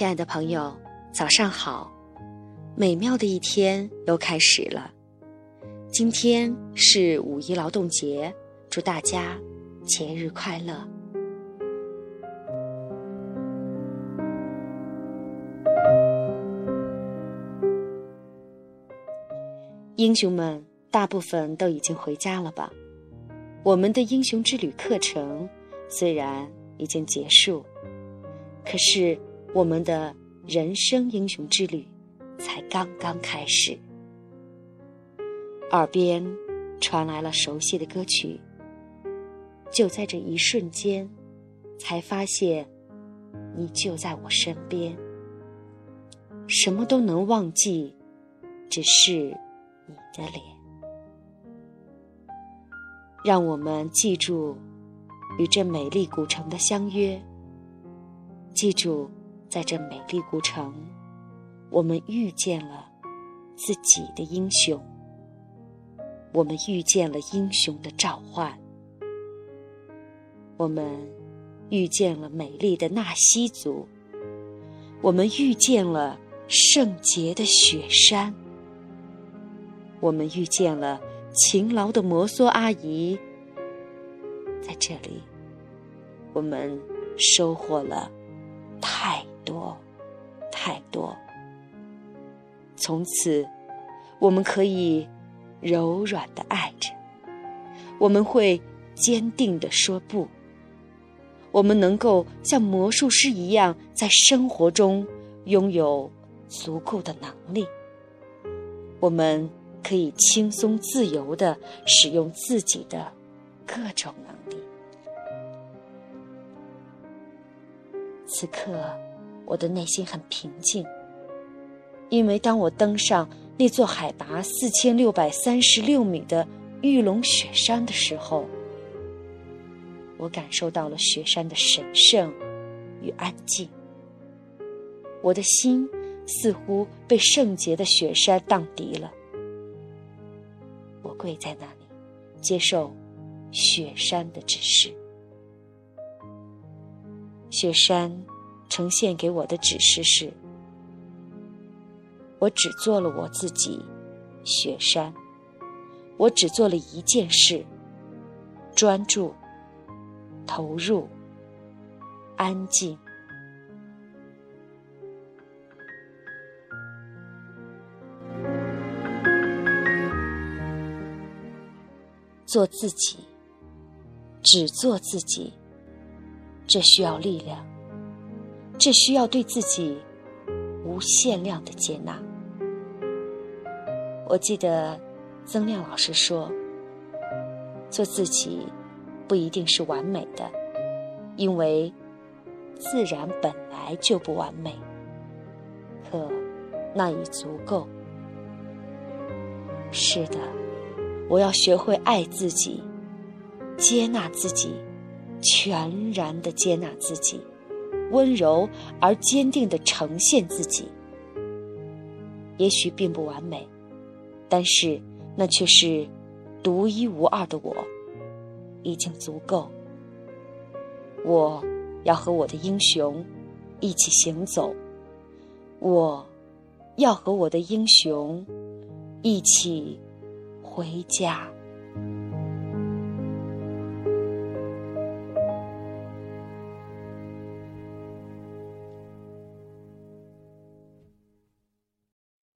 亲爱的朋友，早上好！美妙的一天又开始了。今天是五一劳动节，祝大家节日快乐！英雄们大部分都已经回家了吧？我们的英雄之旅课程虽然已经结束，可是我们的人生英雄之旅才刚刚开始。耳边传来了熟悉的歌曲，就在这一瞬间，才发现你就在我身边，什么都能忘记，只是你的脸。让我们记住与这美丽古城的相约，记住在这美丽古城，我们遇见了自己的英雄，我们遇见了英雄的召唤，我们遇见了美丽的纳西族，我们遇见了圣洁的雪山，我们遇见了。勤劳的摩梭阿姨，在这里，我们收获了多太多。从此，我们可以柔软的爱着，我们会坚定的说不，我们能够像魔术师一样，在生活中拥有足够的能力，我们。可以轻松自由的使用自己的各种能力。此刻，我的内心很平静，因为当我登上那座海拔四千六百三十六米的玉龙雪山的时候，我感受到了雪山的神圣与安静。我的心似乎被圣洁的雪山荡涤了。我跪在那里，接受雪山的指示。雪山呈现给我的指示是：我只做了我自己。雪山，我只做了一件事：专注、投入、安静。做自己，只做自己，这需要力量，这需要对自己无限量的接纳。我记得曾亮老师说：“做自己不一定是完美的，因为自然本来就不完美，可那已足够。”是的。我要学会爱自己，接纳自己，全然的接纳自己，温柔而坚定的呈现自己。也许并不完美，但是那却是独一无二的我，已经足够。我要和我的英雄一起行走，我要和我的英雄一起。回家。